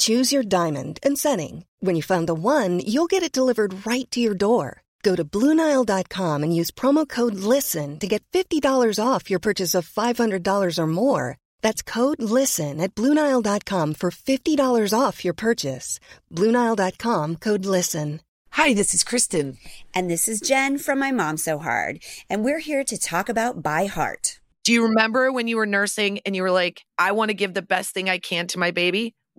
Choose your diamond and setting. When you find the one, you'll get it delivered right to your door. Go to Bluenile.com and use promo code LISTEN to get $50 off your purchase of $500 or more. That's code LISTEN at Bluenile.com for $50 off your purchase. Bluenile.com code LISTEN. Hi, this is Kristen. And this is Jen from My Mom So Hard. And we're here to talk about By Heart. Do you remember when you were nursing and you were like, I want to give the best thing I can to my baby?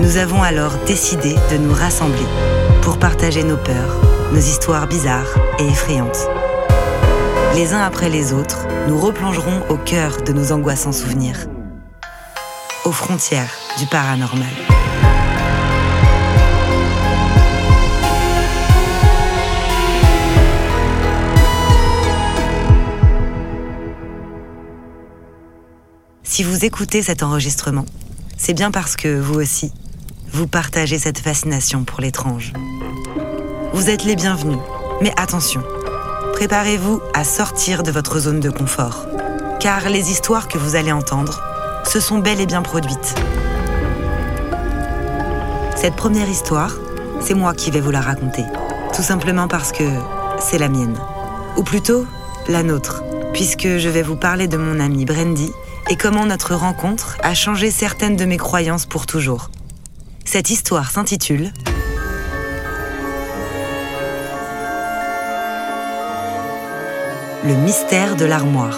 Nous avons alors décidé de nous rassembler pour partager nos peurs, nos histoires bizarres et effrayantes. Les uns après les autres, nous replongerons au cœur de nos angoissants souvenirs, aux frontières du paranormal. Si vous écoutez cet enregistrement, c'est bien parce que vous aussi, vous partagez cette fascination pour l'étrange. Vous êtes les bienvenus, mais attention, préparez-vous à sortir de votre zone de confort, car les histoires que vous allez entendre se sont bel et bien produites. Cette première histoire, c'est moi qui vais vous la raconter, tout simplement parce que c'est la mienne, ou plutôt la nôtre, puisque je vais vous parler de mon amie Brandy et comment notre rencontre a changé certaines de mes croyances pour toujours. Cette histoire s'intitule Le mystère de l'armoire.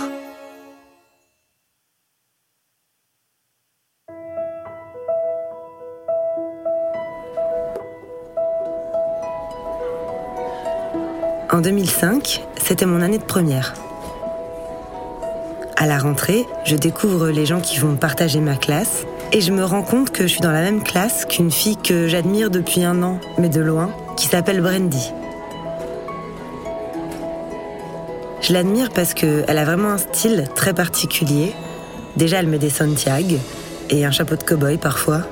En 2005, c'était mon année de première. À la rentrée, je découvre les gens qui vont partager ma classe et je me rends compte que je suis dans la même classe qu'une fille que j'admire depuis un an, mais de loin, qui s'appelle Brandy. Je l'admire parce qu'elle a vraiment un style très particulier. Déjà, elle met des Santiago et un chapeau de cow-boy parfois,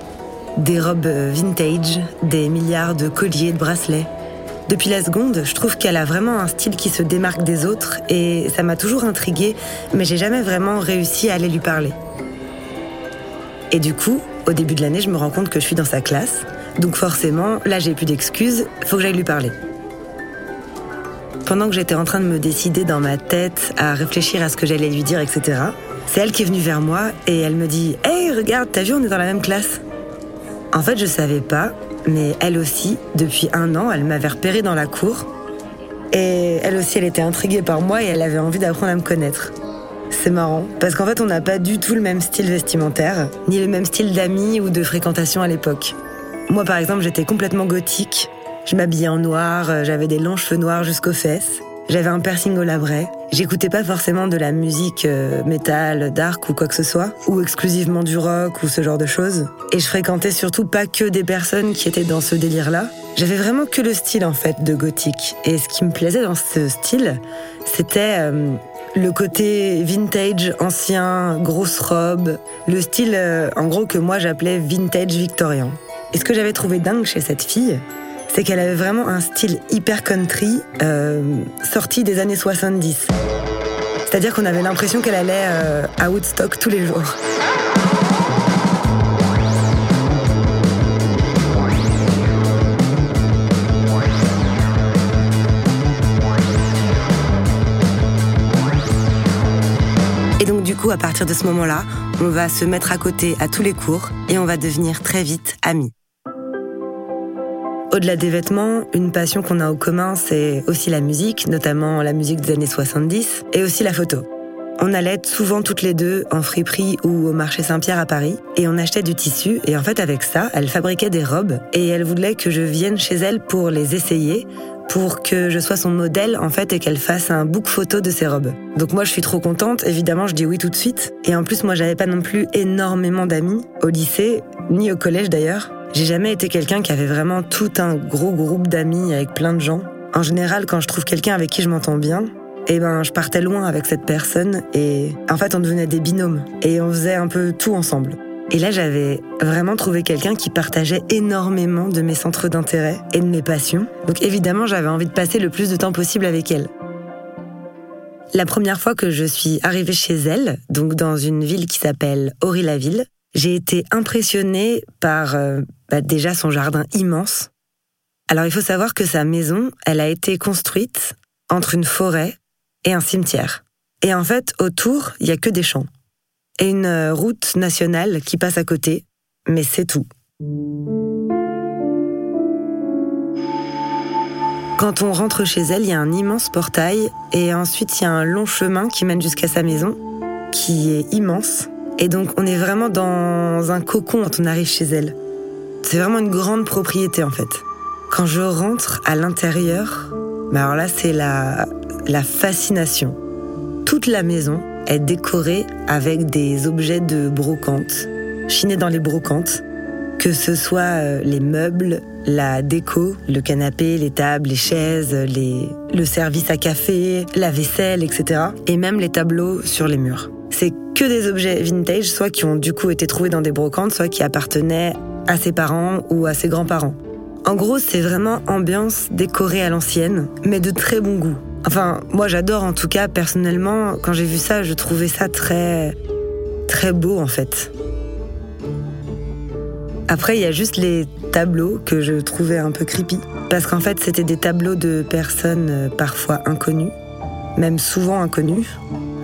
des robes vintage, des milliards de colliers, de bracelets. Depuis la seconde, je trouve qu'elle a vraiment un style qui se démarque des autres et ça m'a toujours intriguée, mais j'ai jamais vraiment réussi à aller lui parler. Et du coup, au début de l'année, je me rends compte que je suis dans sa classe, donc forcément, là j'ai plus d'excuses, faut que j'aille lui parler. Pendant que j'étais en train de me décider dans ma tête à réfléchir à ce que j'allais lui dire, etc., c'est elle qui est venue vers moi et elle me dit Hey, regarde, t'as vu, on est dans la même classe. En fait, je savais pas, mais elle aussi, depuis un an, elle m'avait repéré dans la cour Et elle aussi, elle était intriguée par moi et elle avait envie d'apprendre à me connaître. C'est marrant, parce qu'en fait, on n'a pas du tout le même style vestimentaire, ni le même style d'amis ou de fréquentation à l'époque. Moi, par exemple, j'étais complètement gothique. Je m'habillais en noir, euh, j'avais des longs cheveux noirs jusqu'aux fesses. J'avais un piercing au labret. J'écoutais pas forcément de la musique euh, métal, dark ou quoi que ce soit, ou exclusivement du rock ou ce genre de choses. Et je fréquentais surtout pas que des personnes qui étaient dans ce délire-là. J'avais vraiment que le style en fait de gothique. Et ce qui me plaisait dans ce style, c'était euh, le côté vintage, ancien, grosse robe, le style euh, en gros que moi j'appelais vintage victorien. Et ce que j'avais trouvé dingue chez cette fille, c'est qu'elle avait vraiment un style hyper country euh, sorti des années 70. C'est-à-dire qu'on avait l'impression qu'elle allait euh, à Woodstock tous les jours. À partir de ce moment-là, on va se mettre à côté à tous les cours et on va devenir très vite amis. Au-delà des vêtements, une passion qu'on a au commun, c'est aussi la musique, notamment la musique des années 70, et aussi la photo. On allait souvent toutes les deux en friperie ou au marché Saint-Pierre à Paris, et on achetait du tissu, et en fait avec ça, elle fabriquait des robes, et elle voulait que je vienne chez elle pour les essayer, pour que je sois son modèle en fait et qu'elle fasse un book photo de ses robes. Donc moi je suis trop contente, évidemment je dis oui tout de suite. Et en plus moi j'avais pas non plus énormément d'amis au lycée, ni au collège d'ailleurs. J'ai jamais été quelqu'un qui avait vraiment tout un gros groupe d'amis avec plein de gens. En général quand je trouve quelqu'un avec qui je m'entends bien, eh ben je partais loin avec cette personne et en fait on devenait des binômes et on faisait un peu tout ensemble. Et là, j'avais vraiment trouvé quelqu'un qui partageait énormément de mes centres d'intérêt et de mes passions. Donc évidemment, j'avais envie de passer le plus de temps possible avec elle. La première fois que je suis arrivée chez elle, donc dans une ville qui s'appelle Aury-la-Ville, j'ai été impressionnée par euh, bah, déjà son jardin immense. Alors il faut savoir que sa maison, elle a été construite entre une forêt et un cimetière. Et en fait, autour, il y a que des champs et une euh, route nationale qui passe à côté, mais c'est tout. Quand on rentre chez elle, il y a un immense portail et ensuite il y a un long chemin qui mène jusqu'à sa maison, qui est immense. Et donc on est vraiment dans un cocon quand on arrive chez elle. C'est vraiment une grande propriété en fait. Quand je rentre à l'intérieur, bah alors là c'est la, la fascination. Toute la maison, est décorée avec des objets de brocante, chinés dans les brocantes, que ce soit euh, les meubles, la déco, le canapé, les tables, les chaises, les... le service à café, la vaisselle, etc. Et même les tableaux sur les murs. C'est que des objets vintage, soit qui ont du coup été trouvés dans des brocantes, soit qui appartenaient à ses parents ou à ses grands-parents. En gros, c'est vraiment ambiance décorée à l'ancienne, mais de très bon goût. Enfin, moi j'adore en tout cas, personnellement, quand j'ai vu ça, je trouvais ça très, très beau en fait. Après, il y a juste les tableaux que je trouvais un peu creepy. Parce qu'en fait, c'était des tableaux de personnes euh, parfois inconnues, même souvent inconnues.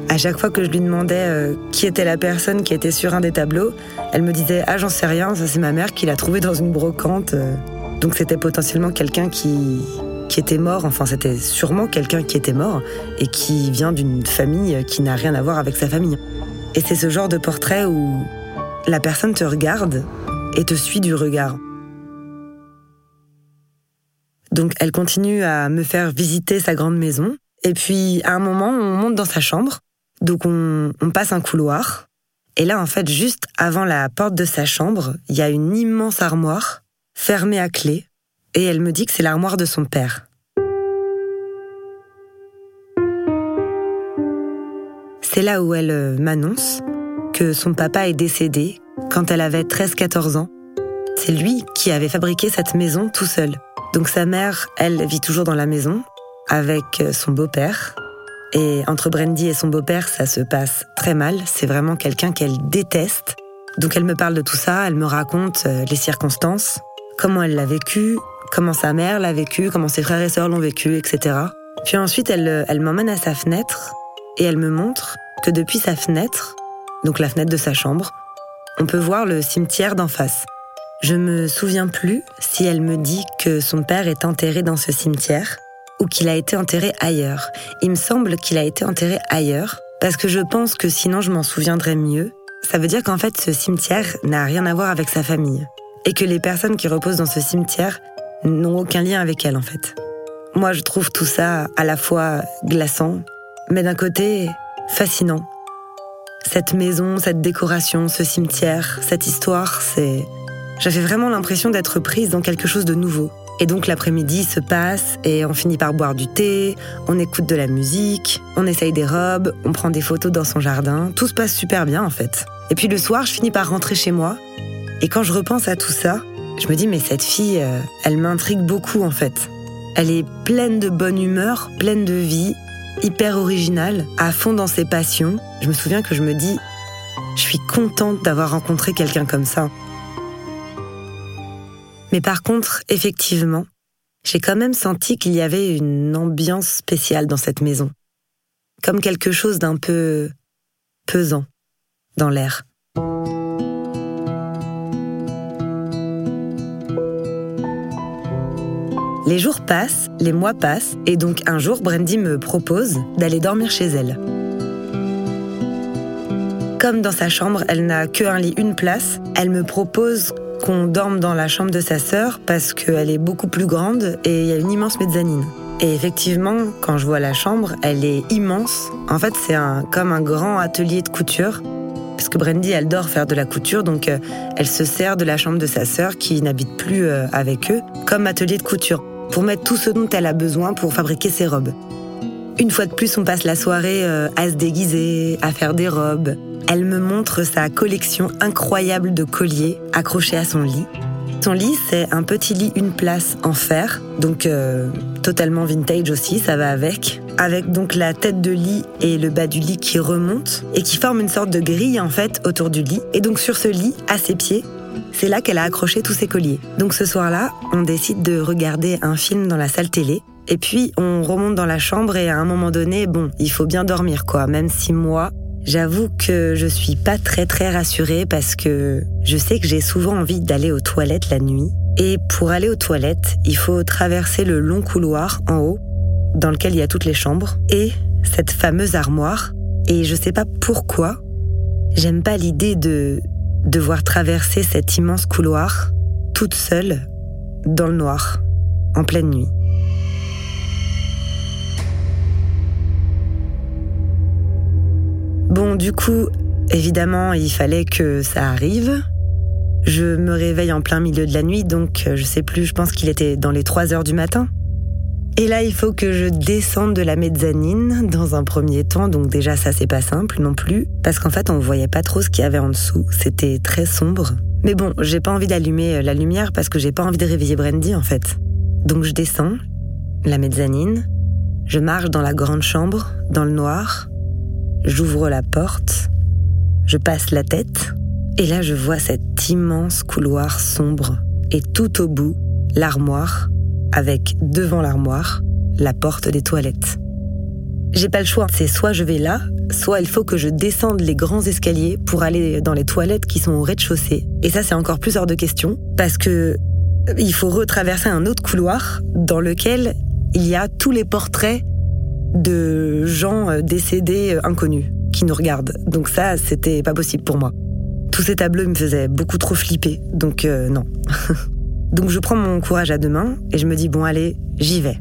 À chaque fois que je lui demandais euh, qui était la personne qui était sur un des tableaux, elle me disait Ah, j'en sais rien, ça c'est ma mère qui l'a trouvé dans une brocante. Euh. Donc c'était potentiellement quelqu'un qui, qui était mort, enfin c'était sûrement quelqu'un qui était mort et qui vient d'une famille qui n'a rien à voir avec sa famille. Et c'est ce genre de portrait où la personne te regarde et te suit du regard. Donc elle continue à me faire visiter sa grande maison. Et puis à un moment, on monte dans sa chambre. Donc on, passe un couloir. Et là, en fait, juste avant la porte de sa chambre, il y a une immense armoire fermée à clé et elle me dit que c'est l'armoire de son père. C'est là où elle euh, m'annonce que son papa est décédé quand elle avait 13-14 ans. C'est lui qui avait fabriqué cette maison tout seul. Donc sa mère, elle vit toujours dans la maison avec euh, son beau-père. Et entre Brandy et son beau-père, ça se passe très mal. C'est vraiment quelqu'un qu'elle déteste. Donc elle me parle de tout ça, elle me raconte euh, les circonstances, comment elle l'a vécu, comment sa mère l'a vécu, comment ses frères et sœurs l'ont vécu, etc. Puis ensuite, elle, elle m'emmène à sa fenêtre et elle me montre que depuis sa fenêtre, donc la fenêtre de sa chambre, on peut voir le cimetière d'en face. Je me souviens plus si elle me dit que son père est enterré dans ce cimetière ou qu'il a été enterré ailleurs. Il me semble qu'il a été enterré ailleurs, parce que je pense que sinon je m'en souviendrais mieux. Ça veut dire qu'en fait ce cimetière n'a rien à voir avec sa famille, et que les personnes qui reposent dans ce cimetière n'ont aucun lien avec elle en fait. Moi je trouve tout ça à la fois glaçant, mais d'un côté fascinant. Cette maison, cette décoration, ce cimetière, cette histoire, c'est... J'avais vraiment l'impression d'être prise dans quelque chose de nouveau. Et donc l'après-midi se passe et on finit par boire du thé, on écoute de la musique, on essaye des robes, on prend des photos dans son jardin. Tout se passe super bien en fait. Et puis le soir, je finis par rentrer chez moi. Et quand je repense à tout ça, je me dis mais cette fille, euh, elle m'intrigue beaucoup en fait. Elle est pleine de bonne humeur, pleine de vie, hyper originale, à fond dans ses passions. Je me souviens que je me dis, je suis contente d'avoir rencontré quelqu'un comme ça. Mais par contre, effectivement, j'ai quand même senti qu'il y avait une ambiance spéciale dans cette maison. Comme quelque chose d'un peu pesant dans l'air. Les jours passent, les mois passent, et donc un jour, Brandy me propose d'aller dormir chez elle. Comme dans sa chambre, elle n'a qu'un lit, une place, elle me propose qu'on dorme dans la chambre de sa sœur parce qu'elle est beaucoup plus grande et il y a une immense mezzanine. Et effectivement, quand je vois la chambre, elle est immense. En fait, c'est un, comme un grand atelier de couture. Parce que Brandy, elle dort faire de la couture, donc euh, elle se sert de la chambre de sa sœur qui n'habite plus euh, avec eux comme atelier de couture pour mettre tout ce dont elle a besoin pour fabriquer ses robes. Une fois de plus, on passe la soirée euh, à se déguiser, à faire des robes, elle me montre sa collection incroyable de colliers accrochés à son lit. Son lit, c'est un petit lit une place en fer, donc euh, totalement vintage aussi, ça va avec. Avec donc la tête de lit et le bas du lit qui remontent et qui forment une sorte de grille en fait autour du lit. Et donc sur ce lit, à ses pieds, c'est là qu'elle a accroché tous ses colliers. Donc ce soir-là, on décide de regarder un film dans la salle télé. Et puis on remonte dans la chambre et à un moment donné, bon, il faut bien dormir quoi, même si moi, J'avoue que je suis pas très très rassurée parce que je sais que j'ai souvent envie d'aller aux toilettes la nuit. Et pour aller aux toilettes, il faut traverser le long couloir en haut, dans lequel il y a toutes les chambres, et cette fameuse armoire. Et je sais pas pourquoi, j'aime pas l'idée de devoir traverser cet immense couloir toute seule, dans le noir, en pleine nuit. Bon, du coup, évidemment, il fallait que ça arrive. Je me réveille en plein milieu de la nuit, donc euh, je sais plus, je pense qu'il était dans les 3 heures du matin. Et là, il faut que je descende de la mezzanine dans un premier temps, donc déjà ça c'est pas simple non plus, parce qu'en fait on voyait pas trop ce qu'il y avait en dessous, c'était très sombre. Mais bon, j'ai pas envie d'allumer euh, la lumière parce que j'ai pas envie de réveiller Brandy en fait. Donc je descends, la mezzanine, je marche dans la grande chambre, dans le noir, J'ouvre la porte, je passe la tête, et là je vois cet immense couloir sombre, et tout au bout, l'armoire, avec devant l'armoire, la porte des toilettes. J'ai pas le choix, c'est soit je vais là, soit il faut que je descende les grands escaliers pour aller dans les toilettes qui sont au rez-de-chaussée. Et ça c'est encore plus hors de question, parce que il faut retraverser un autre couloir dans lequel il y a tous les portraits de gens euh, décédés euh, inconnus qui nous regardent. Donc ça, c'était pas possible pour moi. Tous ces tableaux me faisaient beaucoup trop flipper, donc euh, non. donc je prends mon courage à deux mains et je me dis bon allez, j'y vais.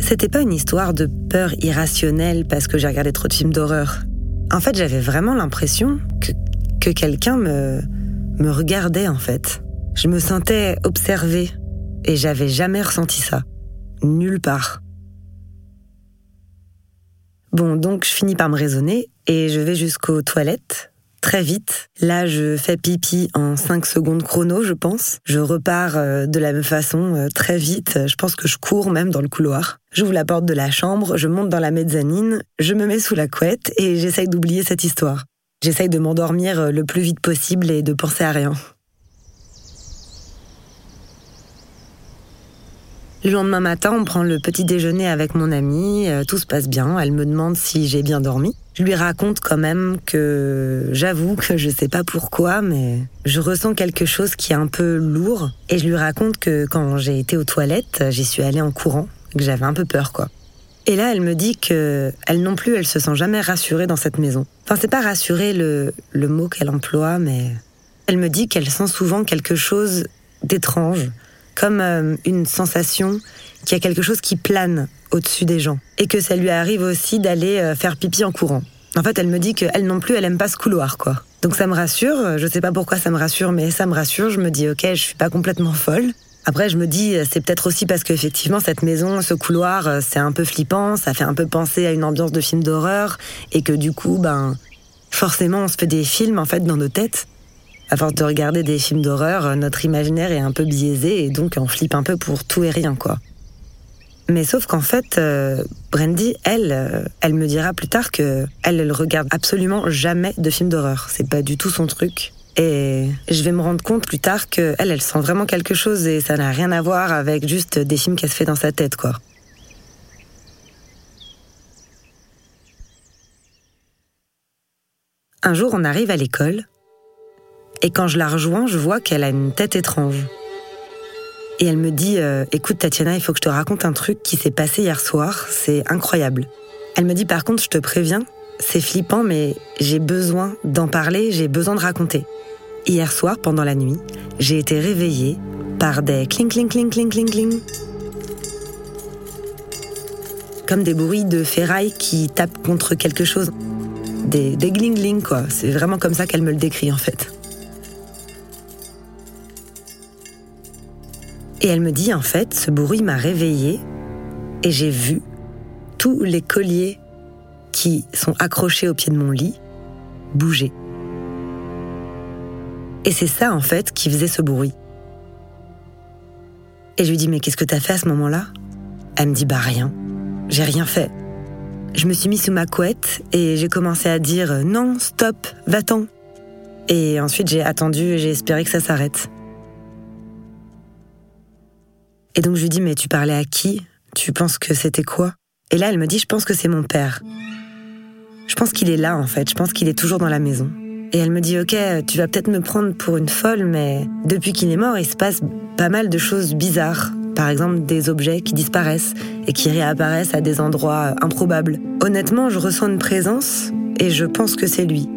C'était pas une histoire de peur irrationnelle parce que j'ai regardé trop de films d'horreur. En fait, j'avais vraiment l'impression que, que quelqu'un me, me regardait en fait. Je me sentais observée et j'avais jamais ressenti ça. Nulle part. Bon, donc je finis par me raisonner et je vais jusqu'aux toilettes. Très vite. Là, je fais pipi en 5 secondes chrono, je pense. Je repars euh, de la même façon, euh, très vite. Je pense que je cours même dans le couloir. J'ouvre la porte de la chambre, je monte dans la mezzanine, je me mets sous la couette et j'essaye d'oublier cette histoire. J'essaye de m'endormir euh, le plus vite possible et de penser à rien. Le lendemain matin, on prend le petit déjeuner avec mon amie, tout se passe bien, elle me demande si j'ai bien dormi. Je lui raconte quand même que j'avoue que je sais pas pourquoi, mais je ressens quelque chose qui est un peu lourd. Et je lui raconte que quand j'ai été aux toilettes, j'y suis allée en courant, que j'avais un peu peur quoi. Et là, elle me dit que elle non plus, elle se sent jamais rassurée dans cette maison. Enfin, c'est pas rassurée le, le mot qu'elle emploie, mais elle me dit qu'elle sent souvent quelque chose d'étrange, comme euh, une sensation qu'il y a quelque chose qui plane au-dessus des gens. Et que ça lui arrive aussi d'aller euh, faire pipi en courant. En fait, elle me dit qu'elle non plus, elle aime pas ce couloir, quoi. Donc ça me rassure, je sais pas pourquoi ça me rassure, mais ça me rassure, je me dis ok, je suis pas complètement folle. Après, je me dis, c'est peut-être aussi parce qu'effectivement, cette maison, ce couloir, euh, c'est un peu flippant, ça fait un peu penser à une ambiance de film d'horreur, et que du coup, ben, forcément, on se fait des films, en fait, dans nos têtes. À force de regarder des films d'horreur, euh, notre imaginaire est un peu biaisé, et donc on flippe un peu pour tout et rien, quoi. Mais sauf qu'en fait, euh, Brandy, elle, elle me dira plus tard que elle, elle regarde absolument jamais de films d'horreur. C'est pas du tout son truc. Et je vais me rendre compte plus tard qu'elle, elle sent vraiment quelque chose et ça n'a rien à voir avec juste des films qu'elle se fait dans sa tête, quoi. Un jour, on arrive à l'école et quand je la rejoins, je vois qu'elle a une tête étrange. Et elle me dit euh, Écoute, Tatiana, il faut que je te raconte un truc qui s'est passé hier soir, c'est incroyable. Elle me dit Par contre, je te préviens, c'est flippant, mais j'ai besoin d'en parler, j'ai besoin de raconter. Hier soir, pendant la nuit, j'ai été réveillée par des cling cling cling cling cling cling. Comme des bruits de ferraille qui tapent contre quelque chose. Des, des gling quoi. C'est vraiment comme ça qu'elle me le décrit, en fait. Et elle me dit, en fait, ce bruit m'a réveillée et j'ai vu tous les colliers qui sont accrochés au pied de mon lit bouger. Et c'est ça, en fait, qui faisait ce bruit. Et je lui dis, mais qu'est-ce que t'as fait à ce moment-là? Elle me dit, bah rien. J'ai rien fait. Je me suis mis sous ma couette et j'ai commencé à dire, non, stop, va-t'en. Et ensuite, j'ai attendu et j'ai espéré que ça s'arrête. Et donc, je lui dis, mais tu parlais à qui? Tu penses que c'était quoi? Et là, elle me dit, je pense que c'est mon père. Je pense qu'il est là en fait, je pense qu'il est toujours dans la maison. Et elle me dit ok, tu vas peut-être me prendre pour une folle, mais depuis qu'il est mort, il se passe pas mal de choses bizarres. Par exemple, des objets qui disparaissent et qui réapparaissent à des endroits improbables. Honnêtement, je ressens une présence et je pense que c'est lui.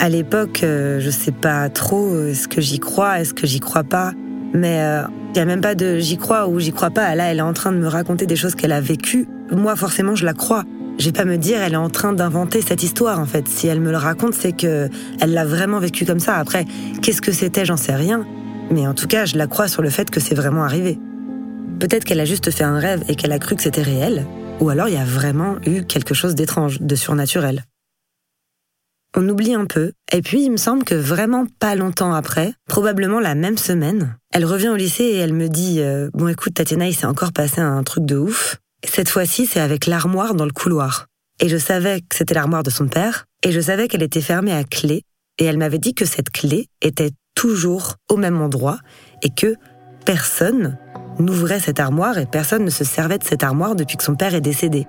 À l'époque, euh, je sais pas trop est-ce que j'y crois, est-ce que j'y crois pas, mais il euh, n'y a même pas de j'y crois ou j'y crois pas. Là, elle est en train de me raconter des choses qu'elle a vécues. Moi, forcément, je la crois. Je vais pas me dire elle est en train d'inventer cette histoire en fait. Si elle me le raconte, c'est que elle l'a vraiment vécu comme ça. Après, qu'est-ce que c'était, j'en sais rien. Mais en tout cas, je la crois sur le fait que c'est vraiment arrivé. Peut-être qu'elle a juste fait un rêve et qu'elle a cru que c'était réel, ou alors il y a vraiment eu quelque chose d'étrange, de surnaturel. On oublie un peu, et puis il me semble que vraiment pas longtemps après, probablement la même semaine, elle revient au lycée et elle me dit euh, Bon écoute Tatiana, il s'est encore passé un truc de ouf. Cette fois-ci, c'est avec l'armoire dans le couloir. Et je savais que c'était l'armoire de son père, et je savais qu'elle était fermée à clé, et elle m'avait dit que cette clé était toujours au même endroit, et que personne n'ouvrait cette armoire et personne ne se servait de cette armoire depuis que son père est décédé.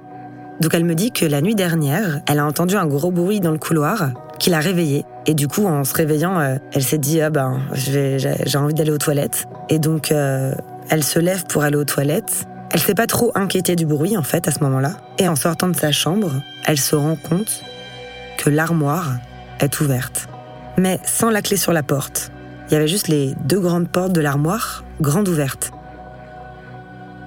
Donc elle me dit que la nuit dernière, elle a entendu un gros bruit dans le couloir qui l'a réveillée. Et du coup, en se réveillant, euh, elle s'est dit ah ben j'ai envie d'aller aux toilettes. Et donc euh, elle se lève pour aller aux toilettes. Elle s'est pas trop inquiétée du bruit en fait à ce moment-là. Et en sortant de sa chambre, elle se rend compte que l'armoire est ouverte. Mais sans la clé sur la porte. Il y avait juste les deux grandes portes de l'armoire, grandes ouvertes.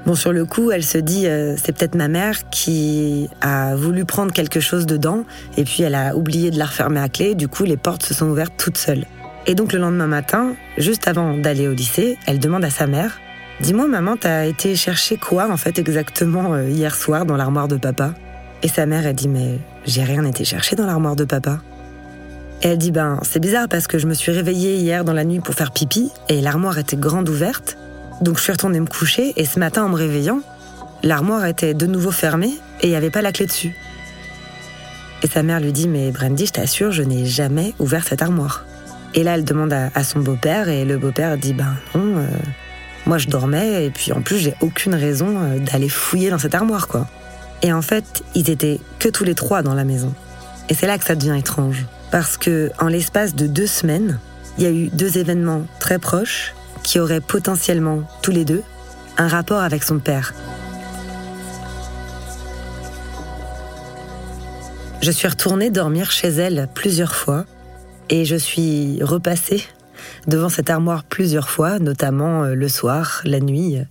Bon, sur le coup, elle se dit, euh, c'est peut-être ma mère qui a voulu prendre quelque chose dedans, et puis elle a oublié de la refermer à clé, du coup les portes se sont ouvertes toutes seules. Et donc le lendemain matin, juste avant d'aller au lycée, elle demande à sa mère Dis-moi, maman, t'as été chercher quoi en fait exactement euh, hier soir dans l'armoire de papa? Et sa mère, elle dit Mais j'ai rien été chercher dans l'armoire de papa. Et elle dit Ben, c'est bizarre parce que je me suis réveillée hier dans la nuit pour faire pipi et l'armoire était grande ouverte. Donc je suis retournée me coucher et ce matin en me réveillant, l'armoire était de nouveau fermée et il n'y avait pas la clé dessus. Et sa mère lui dit Mais Brandy, je t'assure, je n'ai jamais ouvert cette armoire. Et là, elle demande à, son beau-père et le beau-père dit Ben non. Euh, moi, je dormais et puis en plus, j'ai aucune raison euh, d'aller fouiller dans cette armoire, quoi. Et en fait, ils étaient que tous les trois dans la maison. Et c'est là que ça devient étrange. Parce que, en l'espace de deux semaines, il y a eu deux événements très proches qui auraient potentiellement, tous les deux, un rapport avec son père. Je suis retournée dormir chez elle plusieurs fois et je suis repassée devant cette armoire plusieurs fois, notamment euh, le soir, la nuit, euh,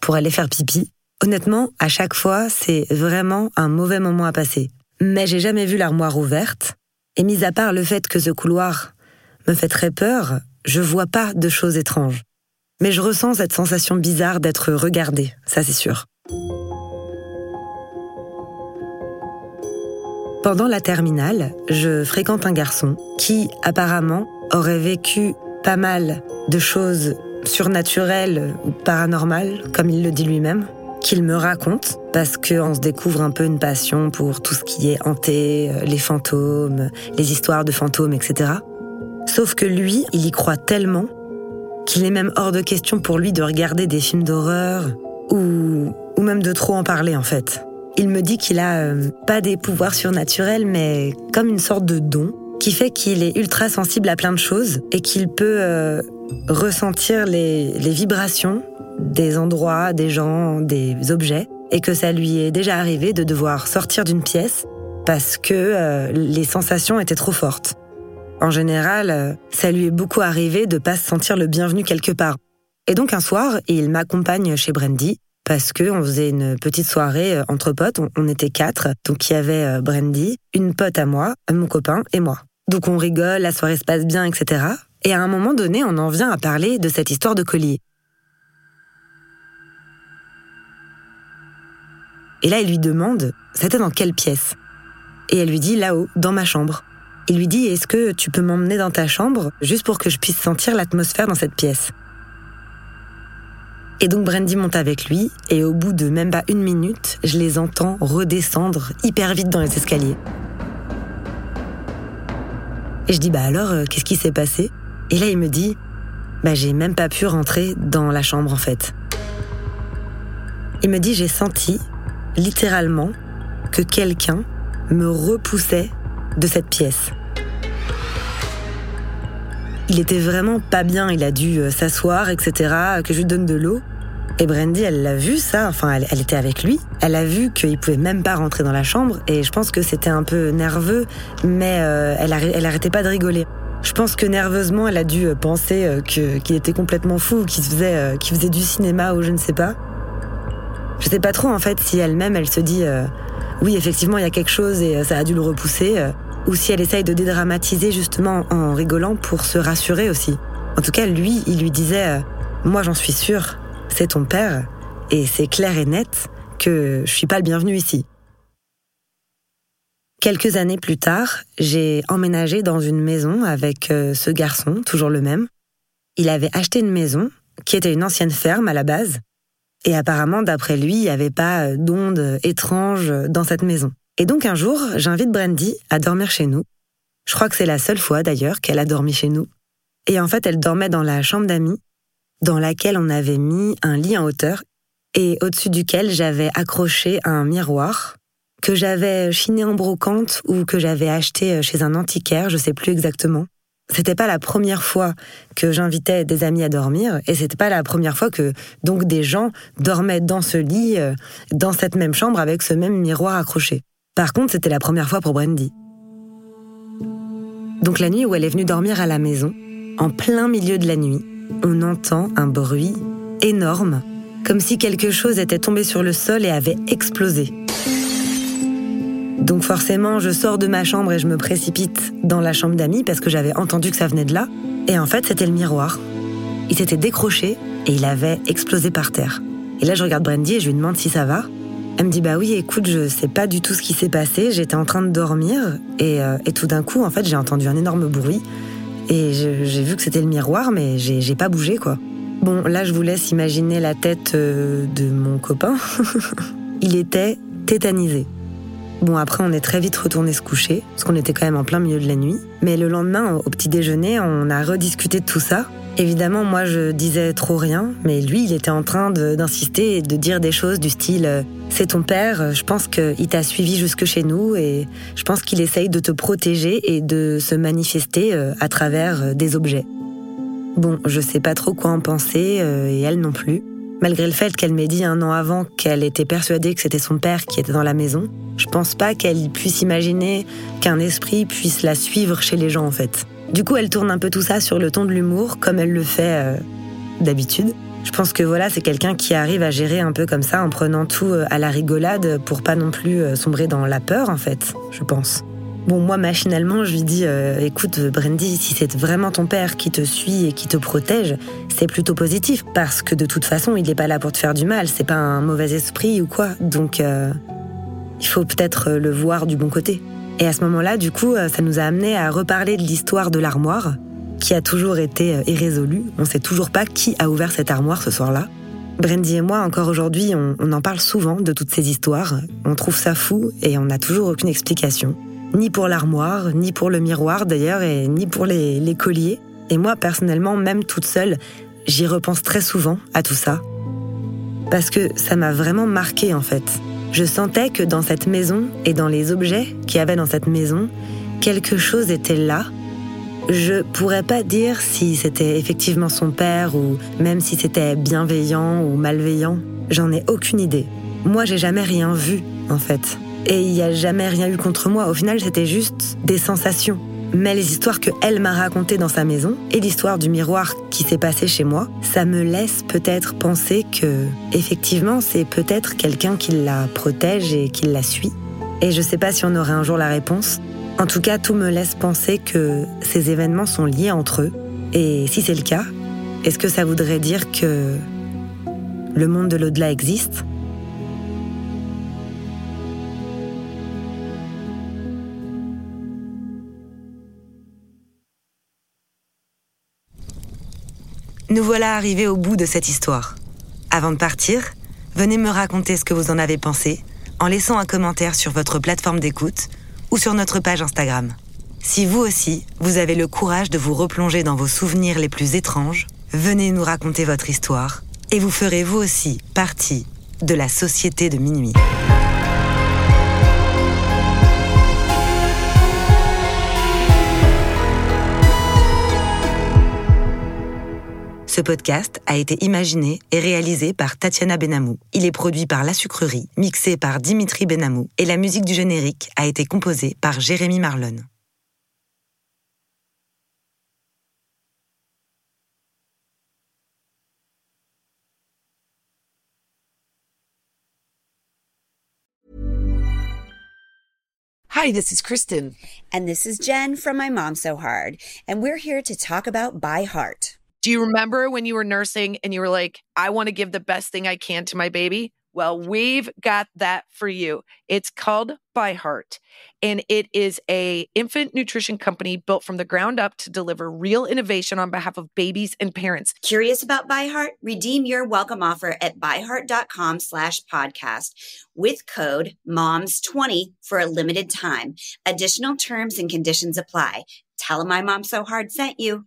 pour aller faire pipi. Honnêtement, à chaque fois, c'est vraiment un mauvais moment à passer. Mais j'ai jamais vu l'armoire ouverte, et mis à part le fait que ce couloir me fait très peur, je vois pas de choses étranges. Mais je ressens cette sensation bizarre d'être regardée, ça c'est sûr. Pendant la terminale, je fréquente un garçon qui, apparemment, aurait vécu pas mal de choses surnaturelles ou paranormales, comme il le dit lui-même, qu'il me raconte, parce qu'on se découvre un peu une passion pour tout ce qui est hanté, euh, les fantômes, les histoires de fantômes, etc. Sauf que lui, il y croit tellement qu'il est même hors de question pour lui de regarder des films d'horreur ou, ou même de trop en parler en fait. Il me dit qu'il a euh, pas des pouvoirs surnaturels, mais comme une sorte de don qui fait qu'il est ultra sensible à plein de choses et qu'il peut euh, ressentir les, vibrations des endroits, des gens, des objets, et que ça lui est déjà arrivé de devoir sortir d'une pièce parce que euh, les sensations étaient trop fortes. En général, euh, ça lui est beaucoup arrivé de pas se sentir le bienvenu quelque part. Et donc un soir, il m'accompagne chez Brandy parce que on faisait une petite soirée entre potes. On, était quatre, donc il y avait Brandy, une pote à moi, mon copain et moi. Donc on rigole, la soirée se passe bien, etc. Et à un moment donné, on en vient à parler de cette histoire de collier. Et là, il lui demande, c'était dans quelle pièce? Et elle lui dit, là-haut, dans ma chambre. Il lui dit, est-ce que tu peux m'emmener dans ta chambre, juste pour que je puisse sentir l'atmosphère dans cette pièce? Et donc Brandy monte avec lui, et au bout de même pas une minute, je les entends redescendre hyper vite dans les escaliers. Et je dis, bah alors, euh, qu'est-ce qui s'est passé? Et là, il me dit, bah j'ai même pas pu rentrer dans la chambre en fait. Il me dit, j'ai senti, littéralement, que quelqu'un me repoussait de cette pièce. Il était vraiment pas bien, il a dû euh, s'asseoir, etc., que je lui donne de l'eau. Et Brandy, elle l'a vu ça, enfin elle, était avec lui. Elle a vu qu'il pouvait même pas rentrer dans la chambre et je pense que c'était un peu nerveux, mais euh, elle, elle arrêtait pas de rigoler. Je pense que nerveusement, elle a dû euh, penser euh, qu'il était complètement fou, qu'il faisait, qu'il faisait du cinéma ou je ne sais pas. Je sais pas trop en fait si elle-même, elle se dit oui effectivement il y a quelque chose et ça a dû le repousser, ou si elle essaye de dédramatiser justement en rigolant pour se rassurer aussi. En tout cas, lui, il lui disait moi j'en suis sûre, c'est ton père, et c'est clair et net que je suis pas le bienvenu ici. Quelques années plus tard, j'ai emménagé dans une maison avec euh, ce garçon, toujours le même. Il avait acheté une maison qui était une ancienne ferme à la base, et apparemment, d'après lui, il n'y avait pas euh, d'ondes étranges dans cette maison. Et donc un jour, j'invite Brandy à dormir chez nous. Je crois que c'est la seule fois d'ailleurs qu'elle a dormi chez nous. Et en fait, elle dormait dans la chambre d'amis dans laquelle on avait mis un lit en hauteur et au-dessus duquel j'avais accroché un miroir que j'avais chiné en brocante ou que j'avais acheté chez un antiquaire, je sais plus exactement. C'était pas la première fois que j'invitais des amis à dormir et c'était pas la première fois que donc des gens dormaient dans ce lit, euh, dans cette même chambre avec ce même miroir accroché. Par contre, c'était la première fois pour Brandy. Donc la nuit où elle est venue dormir à la maison, en plein milieu de la nuit, on entend un bruit énorme, comme si quelque chose était tombé sur le sol et avait explosé. Donc forcément, je sors de ma chambre et je me précipite dans la chambre d'amis parce que j'avais entendu que ça venait de là. Et en fait, c'était le miroir. Il s'était décroché et il avait explosé par terre. Et là, je regarde Brandy et je lui demande si ça va. Elle me dit bah oui, écoute, je sais pas du tout ce qui s'est passé. J'étais en train de dormir et, euh, et tout d'un coup, en fait, j'ai entendu un énorme bruit. Et j'ai vu que c'était le miroir, mais j'ai pas bougé, quoi. Bon, là, je vous laisse imaginer la tête euh, de mon copain. Il était tétanisé. Bon, après, on est très vite retourné se coucher, parce qu'on était quand même en plein milieu de la nuit. Mais le lendemain, au petit déjeuner, on a rediscuté de tout ça. Évidemment, moi, je disais trop rien, mais lui, il était en train d'insister et de dire des choses du style euh, c'est ton père, je pense qu'il t'a suivi jusque chez nous et je pense qu'il essaye de te protéger et de se manifester euh, à travers euh, des objets. Bon, je sais pas trop quoi en penser et elle non plus, Malgré le fait qu'elle m'ait dit un an avant qu'elle était persuadée que c'était son père qui était dans la maison, je pense pas qu'elle puisse imaginer qu'un esprit puisse la suivre chez les gens en fait. Du coup, elle tourne un peu tout ça sur le ton de l'humour, comme elle le fait euh, d'habitude. Je pense que voilà, c'est quelqu'un qui arrive à gérer un peu comme ça, en prenant tout euh, à la rigolade pour pas non plus euh, sombrer dans la peur, en fait, je pense. Bon, moi, machinalement, je lui dis écoute, Brandy, si c'est vraiment ton père qui te suit et qui te protège, c'est plutôt positif. Parce que de toute façon, il n'est pas là pour te faire du mal, c'est pas un mauvais esprit ou quoi. Donc, il faut peut-être le voir du bon côté. Et à ce moment-là, du coup, euh, ça nous a amené à reparler de l'histoire de l'armoire, qui a toujours été euh, irrésolue. On ne sait toujours pas qui a ouvert cette armoire ce soir-là. Brandy et moi, encore aujourd'hui, on, en parle souvent de toutes ces histoires. On trouve ça fou et on n'a toujours aucune explication. Ni pour l'armoire, ni pour le miroir d'ailleurs, et ni pour les, les colliers. Et moi, personnellement, même toute seule, j'y repense très souvent à tout ça. Parce que ça m'a vraiment marqué en fait. Je sentais que dans cette maison et dans les objets qu'il y avait dans cette maison, quelque chose était là. Je pourrais pas dire si c'était effectivement son père ou même si c'était bienveillant ou malveillant. J'en ai aucune idée. Moi, j'ai jamais rien vu, en fait. Et il n'y a jamais rien eu contre moi. Au final, c'était juste des sensations. Mais les histoires que elle m'a racontées dans sa maison et l'histoire du miroir qui s'est passé chez moi, ça me laisse peut-être penser que, effectivement, c'est peut-être quelqu'un qui la protège et qui la suit. Et je sais pas si on aura un jour la réponse. En tout cas, tout me laisse penser que ces événements sont liés entre eux. Et si c'est le cas, est-ce que ça voudrait dire que le monde de l'au-delà existe? Nous voilà arrivés au bout de cette histoire. Avant de partir, venez me raconter ce que vous en avez pensé en laissant un commentaire sur votre plateforme d'écoute ou sur notre page Instagram. Si vous aussi, vous avez le courage de vous replonger dans vos souvenirs les plus étranges, venez nous raconter votre histoire et vous ferez vous aussi partie de la société de minuit. Ce podcast a été imaginé et réalisé par Tatiana Benamou. Il est produit par La Sucrerie, mixé par Dimitri Benamou et la musique du générique a été composée par Jérémy Marlon. Hi, this is Kristen. And this is Jen from My Mom So Hard. And we're here to talk about By Heart. Do you remember when you were nursing and you were like, I want to give the best thing I can to my baby? Well, we've got that for you. It's called By Heart, and it is a infant nutrition company built from the ground up to deliver real innovation on behalf of babies and parents. Curious about By Heart? Redeem your welcome offer at byheart.com slash podcast with code MOMS20 for a limited time. Additional terms and conditions apply. Tell them my mom so hard sent you.